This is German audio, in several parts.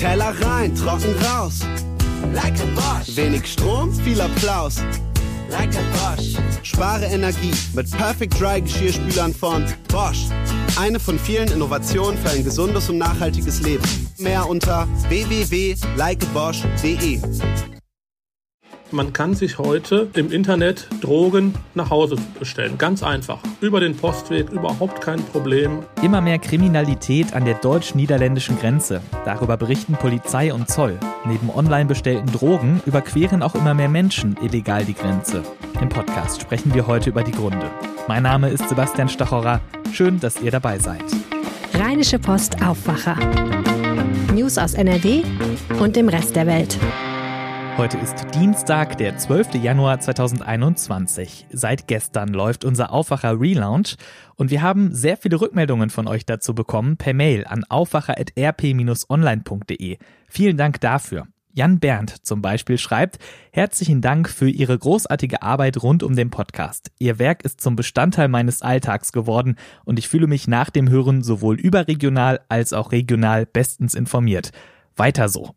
Teller rein, trocken raus. Like a Bosch. Wenig Strom, viel Applaus. Like a Bosch. Spare Energie mit Perfect Dry Geschirrspülern von Bosch. Eine von vielen Innovationen für ein gesundes und nachhaltiges Leben. Mehr unter www.likebosch.de. Man kann sich heute im Internet Drogen nach Hause bestellen. Ganz einfach. Über den Postweg, überhaupt kein Problem. Immer mehr Kriminalität an der deutsch-niederländischen Grenze. Darüber berichten Polizei und Zoll. Neben online bestellten Drogen überqueren auch immer mehr Menschen illegal die Grenze. Im Podcast sprechen wir heute über die Gründe. Mein Name ist Sebastian Stachorer. Schön, dass ihr dabei seid. Rheinische Post Aufwacher. News aus NRW und dem Rest der Welt. Heute ist Dienstag, der 12. Januar 2021. Seit gestern läuft unser Aufwacher Relaunch und wir haben sehr viele Rückmeldungen von euch dazu bekommen per Mail an aufwacher.rp-online.de. Vielen Dank dafür. Jan Berndt zum Beispiel schreibt, herzlichen Dank für Ihre großartige Arbeit rund um den Podcast. Ihr Werk ist zum Bestandteil meines Alltags geworden und ich fühle mich nach dem Hören sowohl überregional als auch regional bestens informiert. Weiter so.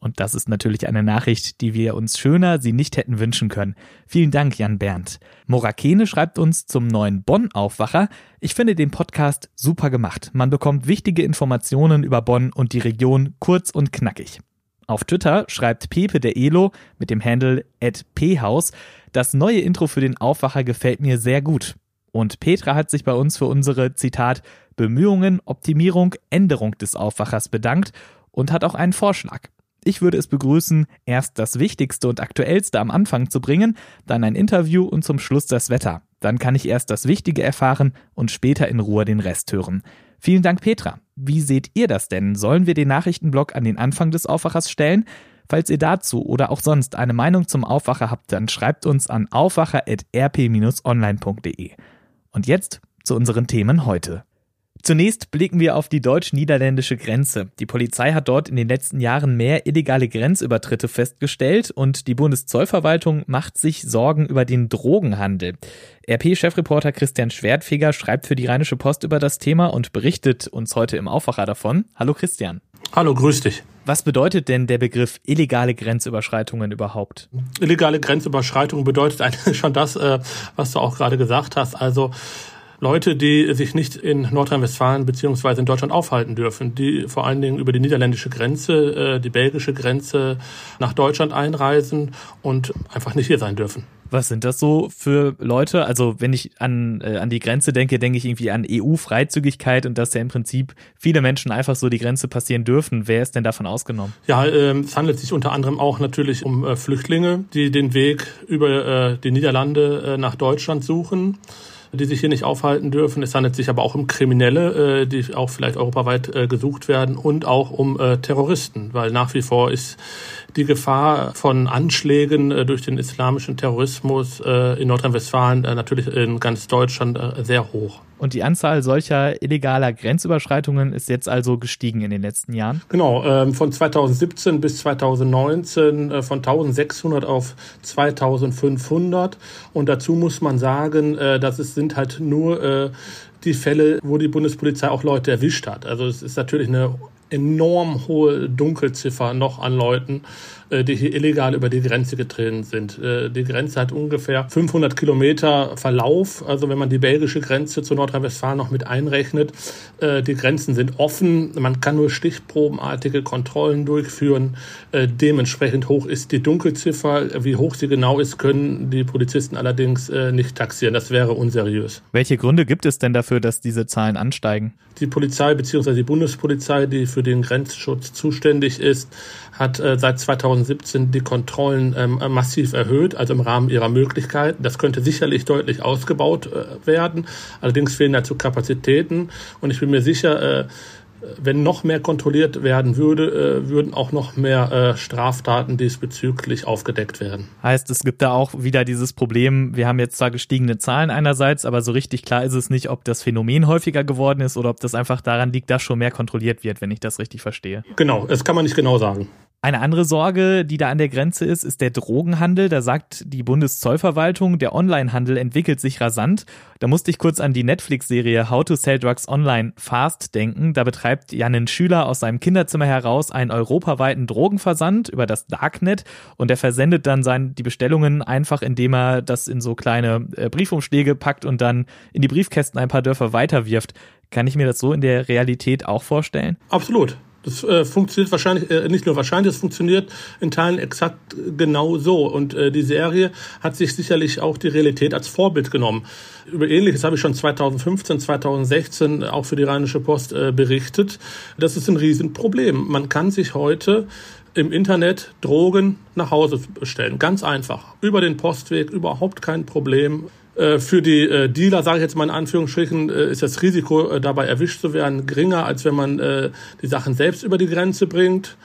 Und das ist natürlich eine Nachricht, die wir uns schöner sie nicht hätten wünschen können. Vielen Dank, Jan Berndt. Morakene schreibt uns zum neuen Bonn-Aufwacher. Ich finde den Podcast super gemacht. Man bekommt wichtige Informationen über Bonn und die Region kurz und knackig. Auf Twitter schreibt Pepe der Elo mit dem Handle at phaus, das neue Intro für den Aufwacher gefällt mir sehr gut. Und Petra hat sich bei uns für unsere, Zitat, Bemühungen, Optimierung, Änderung des Aufwachers bedankt und hat auch einen Vorschlag. Ich würde es begrüßen, erst das Wichtigste und Aktuellste am Anfang zu bringen, dann ein Interview und zum Schluss das Wetter. Dann kann ich erst das Wichtige erfahren und später in Ruhe den Rest hören. Vielen Dank, Petra. Wie seht ihr das denn? Sollen wir den Nachrichtenblock an den Anfang des Aufwachers stellen? Falls ihr dazu oder auch sonst eine Meinung zum Aufwacher habt, dann schreibt uns an aufwacher.rp-online.de. Und jetzt zu unseren Themen heute. Zunächst blicken wir auf die deutsch-niederländische Grenze. Die Polizei hat dort in den letzten Jahren mehr illegale Grenzübertritte festgestellt und die Bundeszollverwaltung macht sich Sorgen über den Drogenhandel. RP-Chefreporter Christian Schwertfeger schreibt für die Rheinische Post über das Thema und berichtet uns heute im Aufwacher davon. Hallo Christian. Hallo, grüß dich. Was bedeutet denn der Begriff illegale Grenzüberschreitungen überhaupt? Illegale Grenzüberschreitung bedeutet eigentlich schon das, äh, was du auch gerade gesagt hast. Also Leute, die sich nicht in Nordrhein-Westfalen beziehungsweise in Deutschland aufhalten dürfen, die vor allen Dingen über die niederländische Grenze, äh, die belgische Grenze nach Deutschland einreisen und einfach nicht hier sein dürfen. Was sind das so für Leute? Also wenn ich an, äh, an die Grenze denke, denke ich irgendwie an EU-Freizügigkeit und dass ja im Prinzip viele Menschen einfach so die Grenze passieren dürfen. Wer ist denn davon ausgenommen? Ja, äh, es handelt sich unter anderem auch natürlich um äh, Flüchtlinge, die den Weg über äh, die Niederlande äh, nach Deutschland suchen die sich hier nicht aufhalten dürfen. Es handelt sich aber auch um Kriminelle, äh, die auch vielleicht europaweit äh, gesucht werden und auch um äh, Terroristen, weil nach wie vor ist die Gefahr von Anschlägen durch den islamischen Terrorismus in Nordrhein-Westfalen natürlich in ganz Deutschland sehr hoch. Und die Anzahl solcher illegaler Grenzüberschreitungen ist jetzt also gestiegen in den letzten Jahren? Genau, ähm, von 2017 bis 2019 äh, von 1600 auf 2500. Und dazu muss man sagen, äh, dass es sind halt nur äh, die Fälle, wo die Bundespolizei auch Leute erwischt hat. Also es ist natürlich eine enorm hohe Dunkelziffer noch an Leuten, äh, die hier illegal über die Grenze getreten sind. Äh, die Grenze hat ungefähr 500 Kilometer Verlauf. Also wenn man die belgische Grenze zu Nordrhein-Westfalen noch mit einrechnet, äh, die Grenzen sind offen. Man kann nur stichprobenartige Kontrollen durchführen. Dementsprechend hoch ist die Dunkelziffer. Wie hoch sie genau ist, können die Polizisten allerdings nicht taxieren. Das wäre unseriös. Welche Gründe gibt es denn dafür, dass diese Zahlen ansteigen? Die Polizei bzw. die Bundespolizei, die für den Grenzschutz zuständig ist, hat äh, seit 2017 die Kontrollen ähm, massiv erhöht, also im Rahmen ihrer Möglichkeiten. Das könnte sicherlich deutlich ausgebaut äh, werden. Allerdings fehlen dazu Kapazitäten. Und ich bin mir sicher, äh, wenn noch mehr kontrolliert werden würde, äh, würden auch noch mehr äh, Straftaten diesbezüglich aufgedeckt werden. Heißt, es gibt da auch wieder dieses Problem, wir haben jetzt zwar gestiegene Zahlen einerseits, aber so richtig klar ist es nicht, ob das Phänomen häufiger geworden ist oder ob das einfach daran liegt, dass schon mehr kontrolliert wird, wenn ich das richtig verstehe. Genau, das kann man nicht genau sagen. Eine andere Sorge, die da an der Grenze ist, ist der Drogenhandel. Da sagt die Bundeszollverwaltung, der Onlinehandel entwickelt sich rasant. Da musste ich kurz an die Netflix-Serie How to Sell Drugs Online Fast denken. Da betreibt Janin Schüler aus seinem Kinderzimmer heraus einen europaweiten Drogenversand über das Darknet und er versendet dann sein, die Bestellungen einfach, indem er das in so kleine äh, Briefumschläge packt und dann in die Briefkästen ein paar Dörfer weiterwirft. Kann ich mir das so in der Realität auch vorstellen? Absolut. Das äh, funktioniert wahrscheinlich, äh, nicht nur wahrscheinlich, es funktioniert in Teilen exakt genau so. Und äh, die Serie hat sich sicherlich auch die Realität als Vorbild genommen. Über Ähnliches habe ich schon 2015, 2016 auch für die Rheinische Post äh, berichtet. Das ist ein Riesenproblem. Man kann sich heute im Internet Drogen nach Hause bestellen. Ganz einfach. Über den Postweg, überhaupt kein Problem. Äh, für die äh, Dealer, sage ich jetzt mal in Anführungsstrichen, äh, ist das Risiko, dabei erwischt zu werden, geringer, als wenn man die Sachen selbst über die Grenze bringt.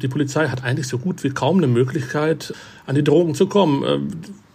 Die Polizei hat eigentlich so gut wie kaum eine Möglichkeit, an die Drogen zu kommen.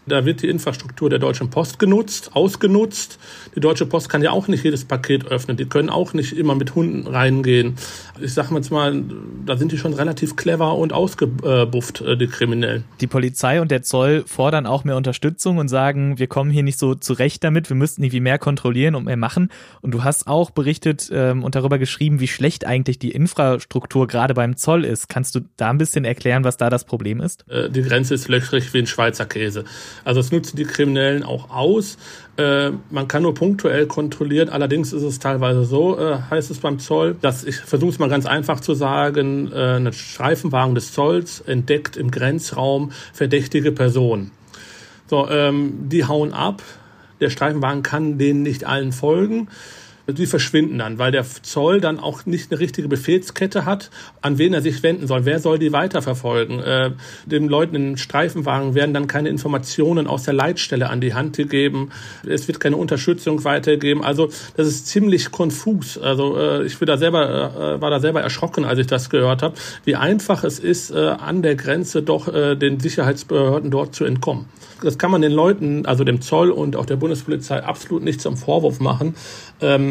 Da wird die Infrastruktur der Deutschen Post genutzt, ausgenutzt. Die Deutsche Post kann ja auch nicht jedes Paket öffnen. Die können auch nicht immer mit Hunden reingehen. Ich sage jetzt mal, da sind die schon relativ clever und ausgebufft, äh, die Kriminellen. Die Polizei und der Zoll fordern auch mehr Unterstützung und sagen, wir kommen hier nicht so zurecht damit, wir müssten irgendwie mehr kontrollieren und mehr machen. Und du hast auch berichtet ähm, und darüber geschrieben, wie schlecht eigentlich die Infrastruktur gerade beim Zoll ist. Kannst du da ein bisschen erklären, was da das Problem ist? Äh, die Grenze ist löchrig wie ein Schweizer Käse. Also das nutzen die Kriminellen auch aus. Äh, man kann nur punktuell kontrollieren. Allerdings ist es teilweise so, äh, heißt es beim Zoll, dass ich versuche es mal ganz einfach zu sagen, äh, ein Streifenwagen des Zolls entdeckt im Grenzraum verdächtige Personen. So, ähm, die hauen ab. Der Streifenwagen kann denen nicht allen folgen die verschwinden dann, weil der Zoll dann auch nicht eine richtige Befehlskette hat, an wen er sich wenden soll. Wer soll die weiterverfolgen? Äh, den Leuten in Streifenwagen werden dann keine Informationen aus der Leitstelle an die Hand gegeben. Es wird keine Unterstützung weitergegeben. Also das ist ziemlich konfus. Also äh, ich bin da selber, äh, war da selber erschrocken, als ich das gehört habe, wie einfach es ist, äh, an der Grenze doch äh, den Sicherheitsbehörden dort zu entkommen. Das kann man den Leuten, also dem Zoll und auch der Bundespolizei absolut nicht zum Vorwurf machen.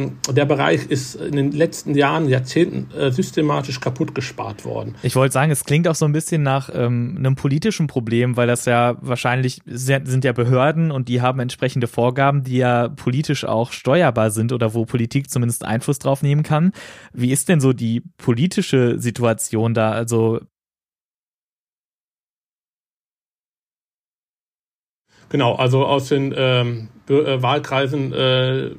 Ähm, der Bereich ist in den letzten Jahren, Jahrzehnten äh, systematisch kaputt gespart worden. Ich wollte sagen, es klingt auch so ein bisschen nach ähm, einem politischen Problem, weil das ja wahrscheinlich sind ja Behörden und die haben entsprechende Vorgaben, die ja politisch auch steuerbar sind oder wo Politik zumindest Einfluss drauf nehmen kann. Wie ist denn so die politische Situation da? Also Genau, also aus den ähm, Wahlkreisen äh,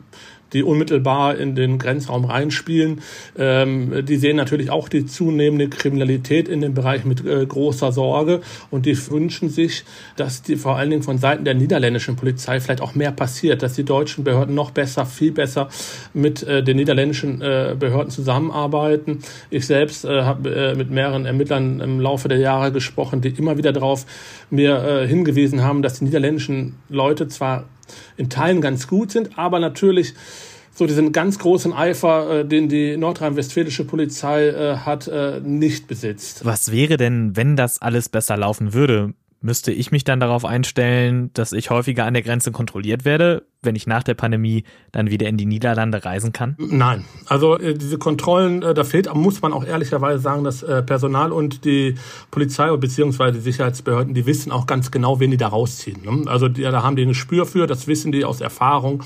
die unmittelbar in den Grenzraum reinspielen. Ähm, die sehen natürlich auch die zunehmende Kriminalität in dem Bereich mit äh, großer Sorge und die wünschen sich, dass die vor allen Dingen von Seiten der niederländischen Polizei vielleicht auch mehr passiert, dass die deutschen Behörden noch besser, viel besser mit äh, den niederländischen äh, Behörden zusammenarbeiten. Ich selbst äh, habe äh, mit mehreren Ermittlern im Laufe der Jahre gesprochen, die immer wieder darauf mir äh, hingewiesen haben, dass die niederländischen Leute zwar in Teilen ganz gut sind, aber natürlich so diesen ganz großen Eifer, äh, den die nordrhein-westfälische Polizei äh, hat, äh, nicht besitzt. Was wäre denn, wenn das alles besser laufen würde? Müsste ich mich dann darauf einstellen, dass ich häufiger an der Grenze kontrolliert werde, wenn ich nach der Pandemie dann wieder in die Niederlande reisen kann? Nein. Also äh, diese Kontrollen, äh, da fehlt, muss man auch ehrlicherweise sagen, dass äh, Personal und die Polizei bzw. die Sicherheitsbehörden, die wissen auch ganz genau, wen die da rausziehen. Ne? Also die, da haben die ein Gespür für, das wissen die aus Erfahrung.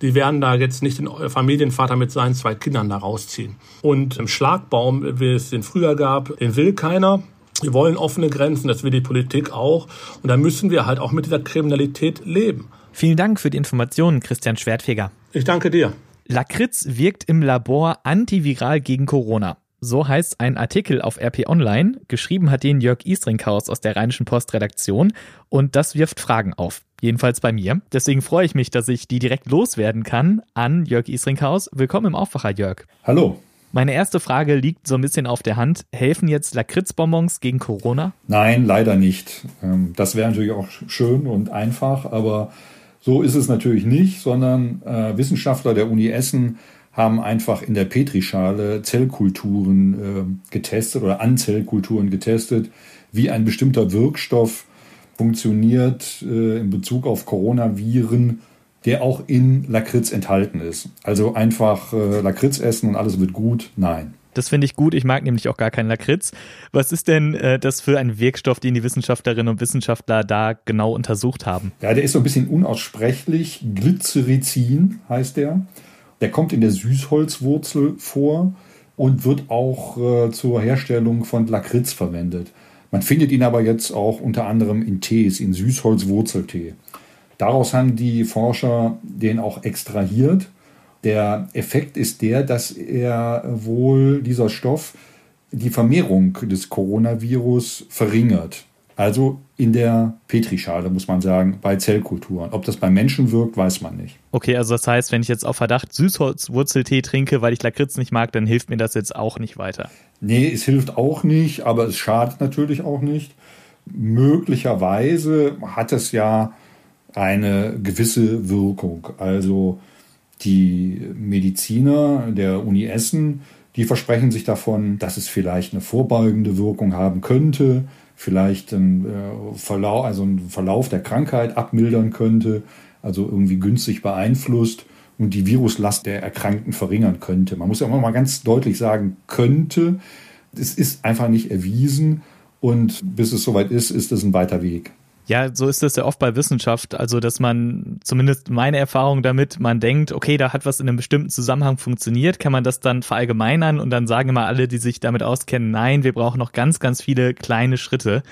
Die werden da jetzt nicht den Familienvater mit seinen zwei Kindern da rausziehen. Und im Schlagbaum, wie es den früher gab, den will keiner. Wir wollen offene Grenzen, das will die Politik auch. Und da müssen wir halt auch mit dieser Kriminalität leben. Vielen Dank für die Informationen, Christian Schwertfeger. Ich danke dir. Lakritz wirkt im Labor antiviral gegen Corona. So heißt ein Artikel auf RP Online. Geschrieben hat den Jörg Istringhaus aus der Rheinischen Post Redaktion. Und das wirft Fragen auf. Jedenfalls bei mir. Deswegen freue ich mich, dass ich die direkt loswerden kann an Jörg Istringhaus. Willkommen im Aufwacher, Jörg. Hallo. Meine erste Frage liegt so ein bisschen auf der Hand. Helfen jetzt Lakritzbonbons gegen Corona? Nein, leider nicht. Ähm, das wäre natürlich auch schön und einfach, aber so ist es natürlich nicht, sondern äh, Wissenschaftler der Uni Essen haben einfach in der Petrischale Zellkulturen äh, getestet oder an Zellkulturen getestet, wie ein bestimmter Wirkstoff funktioniert äh, in Bezug auf Coronaviren der auch in Lakritz enthalten ist. Also einfach äh, Lakritz essen und alles wird gut? Nein. Das finde ich gut. Ich mag nämlich auch gar keinen Lakritz. Was ist denn äh, das für ein Wirkstoff, den die Wissenschaftlerinnen und Wissenschaftler da genau untersucht haben? Ja, der ist so ein bisschen unaussprechlich. Glycerizin heißt der. Der kommt in der Süßholzwurzel vor und wird auch äh, zur Herstellung von Lakritz verwendet. Man findet ihn aber jetzt auch unter anderem in Tees, in Süßholzwurzeltee. Daraus haben die Forscher den auch extrahiert. Der Effekt ist der, dass er wohl dieser Stoff die Vermehrung des Coronavirus verringert. Also in der Petrischale, muss man sagen, bei Zellkulturen. Ob das beim Menschen wirkt, weiß man nicht. Okay, also das heißt, wenn ich jetzt auf Verdacht Süßholzwurzeltee trinke, weil ich Lakritz nicht mag, dann hilft mir das jetzt auch nicht weiter. Nee, es hilft auch nicht, aber es schadet natürlich auch nicht. Möglicherweise hat es ja eine gewisse Wirkung. Also die Mediziner der Uni Essen, die versprechen sich davon, dass es vielleicht eine vorbeugende Wirkung haben könnte, vielleicht einen äh, Verlauf, also einen Verlauf der Krankheit abmildern könnte, also irgendwie günstig beeinflusst und die Viruslast der Erkrankten verringern könnte. Man muss ja immer mal ganz deutlich sagen, könnte. Es ist einfach nicht erwiesen und bis es soweit ist, ist es ein weiter Weg. Ja, so ist das ja oft bei Wissenschaft. Also, dass man, zumindest meine Erfahrung damit, man denkt, okay, da hat was in einem bestimmten Zusammenhang funktioniert, kann man das dann verallgemeinern und dann sagen immer alle, die sich damit auskennen, nein, wir brauchen noch ganz, ganz viele kleine Schritte.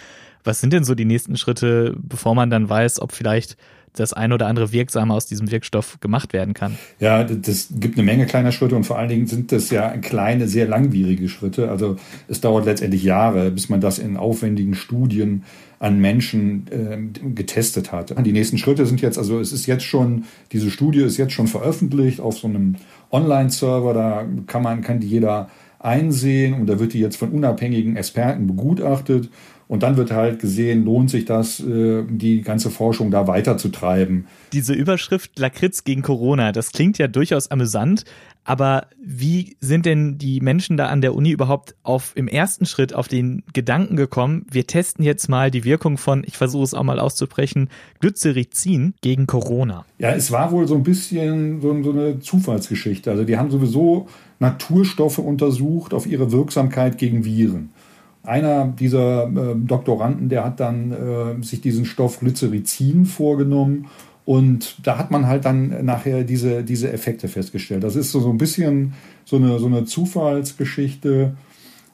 Was sind denn so die nächsten Schritte, bevor man dann weiß, ob vielleicht das ein oder andere Wirksame aus diesem Wirkstoff gemacht werden kann. Ja, das gibt eine Menge kleiner Schritte und vor allen Dingen sind das ja kleine, sehr langwierige Schritte. Also es dauert letztendlich Jahre, bis man das in aufwendigen Studien an Menschen äh, getestet hat. Die nächsten Schritte sind jetzt, also es ist jetzt schon, diese Studie ist jetzt schon veröffentlicht auf so einem Online-Server, da kann man, kann die jeder einsehen und da wird die jetzt von unabhängigen Experten begutachtet und dann wird halt gesehen, lohnt sich das, äh, die ganze Forschung da weiterzutreiben. Diese Überschrift Lakritz gegen Corona, das klingt ja durchaus amüsant, aber wie sind denn die Menschen da an der Uni überhaupt auf im ersten Schritt auf den Gedanken gekommen, wir testen jetzt mal die Wirkung von, ich versuche es auch mal auszusprechen, Glycerizin gegen Corona? Ja, es war wohl so ein bisschen so, so eine Zufallsgeschichte. Also die haben sowieso Naturstoffe untersucht auf ihre Wirksamkeit gegen Viren. Einer dieser äh, Doktoranden, der hat dann äh, sich diesen Stoff Glycerizin vorgenommen und da hat man halt dann nachher diese, diese Effekte festgestellt. Das ist so, so ein bisschen so eine, so eine Zufallsgeschichte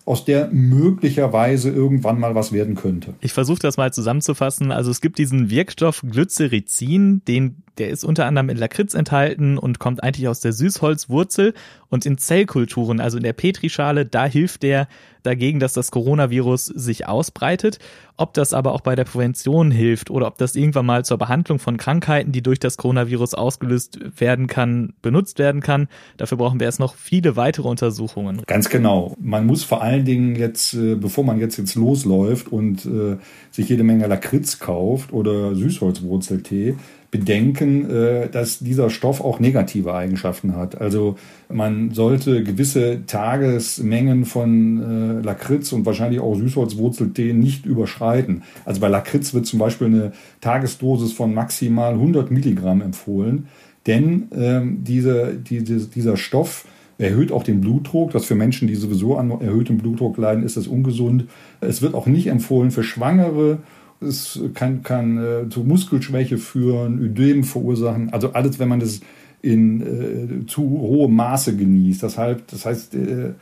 aus der möglicherweise irgendwann mal was werden könnte. Ich versuche das mal zusammenzufassen. Also es gibt diesen Wirkstoff Glycerizin, den der ist unter anderem in Lakritz enthalten und kommt eigentlich aus der Süßholzwurzel und in Zellkulturen, also in der Petrischale, da hilft der dagegen, dass das Coronavirus sich ausbreitet. Ob das aber auch bei der Prävention hilft oder ob das irgendwann mal zur Behandlung von Krankheiten, die durch das Coronavirus ausgelöst werden kann, benutzt werden kann, dafür brauchen wir erst noch viele weitere Untersuchungen. Ganz genau. Man muss vor allen Dingen jetzt, äh, bevor man jetzt jetzt losläuft und äh, sich jede Menge Lakritz kauft oder Süßholzwurzeltee, bedenken, äh, dass dieser Stoff auch negative Eigenschaften hat. Also man sollte gewisse Tagesmengen von äh, Lakritz und wahrscheinlich auch Süßholzwurzeltee nicht überschreiten. Also bei Lakritz wird zum Beispiel eine Tagesdosis von maximal 100 Milligramm empfohlen, denn ähm, diese, diese, dieser Stoff erhöht auch den Blutdruck. Das für Menschen, die sowieso an erhöhtem Blutdruck leiden, ist das ungesund. Es wird auch nicht empfohlen für Schwangere es kann, kann äh, zu Muskelschwäche führen, Ödem verursachen. Also alles, wenn man das in äh, zu hohem Maße genießt. Deshalb, das heißt, äh,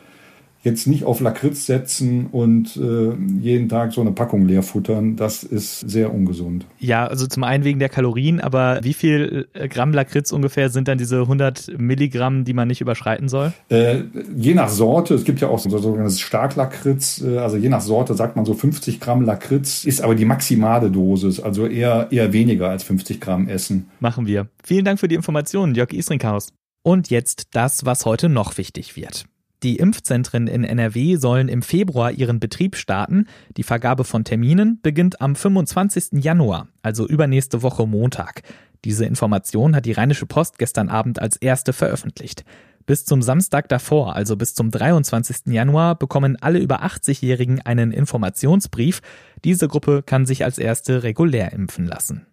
jetzt nicht auf Lakritz setzen und äh, jeden Tag so eine Packung leer futtern, das ist sehr ungesund. Ja, also zum einen wegen der Kalorien, aber wie viel äh, Gramm Lakritz ungefähr sind dann diese 100 Milligramm, die man nicht überschreiten soll? Äh, je nach Sorte, es gibt ja auch so sogenanntes Starklakritz, äh, also je nach Sorte sagt man so 50 Gramm Lakritz, ist aber die maximale Dosis, also eher, eher weniger als 50 Gramm essen. Machen wir. Vielen Dank für die Informationen, Jörg Isringhaus. Und jetzt das, was heute noch wichtig wird. Die Impfzentren in NRW sollen im Februar ihren Betrieb starten. Die Vergabe von Terminen beginnt am 25. Januar, also übernächste Woche Montag. Diese Information hat die Rheinische Post gestern Abend als erste veröffentlicht. Bis zum Samstag davor, also bis zum 23. Januar, bekommen alle über 80-Jährigen einen Informationsbrief. Diese Gruppe kann sich als erste regulär impfen lassen.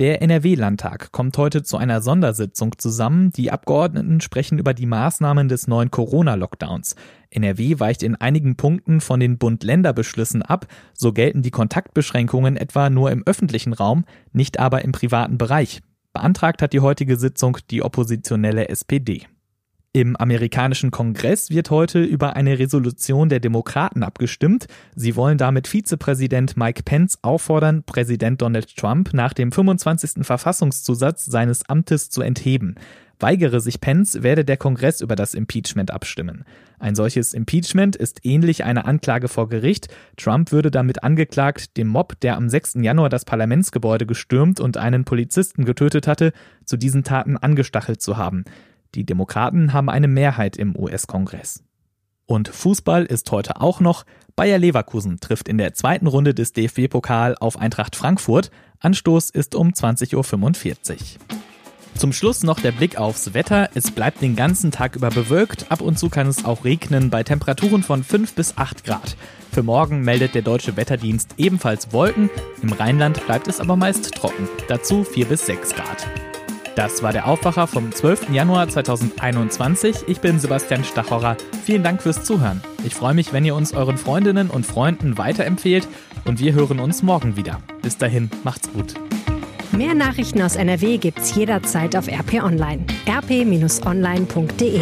Der NRW-Landtag kommt heute zu einer Sondersitzung zusammen. Die Abgeordneten sprechen über die Maßnahmen des neuen Corona-Lockdowns. NRW weicht in einigen Punkten von den Bund-Länder-Beschlüssen ab. So gelten die Kontaktbeschränkungen etwa nur im öffentlichen Raum, nicht aber im privaten Bereich. Beantragt hat die heutige Sitzung die oppositionelle SPD. Im amerikanischen Kongress wird heute über eine Resolution der Demokraten abgestimmt. Sie wollen damit Vizepräsident Mike Pence auffordern, Präsident Donald Trump nach dem 25. Verfassungszusatz seines Amtes zu entheben. Weigere sich Pence, werde der Kongress über das Impeachment abstimmen. Ein solches Impeachment ist ähnlich einer Anklage vor Gericht. Trump würde damit angeklagt, dem Mob, der am 6. Januar das Parlamentsgebäude gestürmt und einen Polizisten getötet hatte, zu diesen Taten angestachelt zu haben. Die Demokraten haben eine Mehrheit im US-Kongress. Und Fußball ist heute auch noch. Bayer Leverkusen trifft in der zweiten Runde des DFB-Pokal auf Eintracht Frankfurt. Anstoß ist um 20.45 Uhr. Zum Schluss noch der Blick aufs Wetter. Es bleibt den ganzen Tag über bewölkt. Ab und zu kann es auch regnen bei Temperaturen von 5 bis 8 Grad. Für morgen meldet der Deutsche Wetterdienst ebenfalls Wolken. Im Rheinland bleibt es aber meist trocken. Dazu 4 bis 6 Grad. Das war der Aufwacher vom 12. Januar 2021. Ich bin Sebastian Stachorer. Vielen Dank fürs Zuhören. Ich freue mich, wenn ihr uns euren Freundinnen und Freunden weiterempfehlt und wir hören uns morgen wieder. Bis dahin, macht's gut. Mehr Nachrichten aus NRW gibt's jederzeit auf RP Online. rp-online.de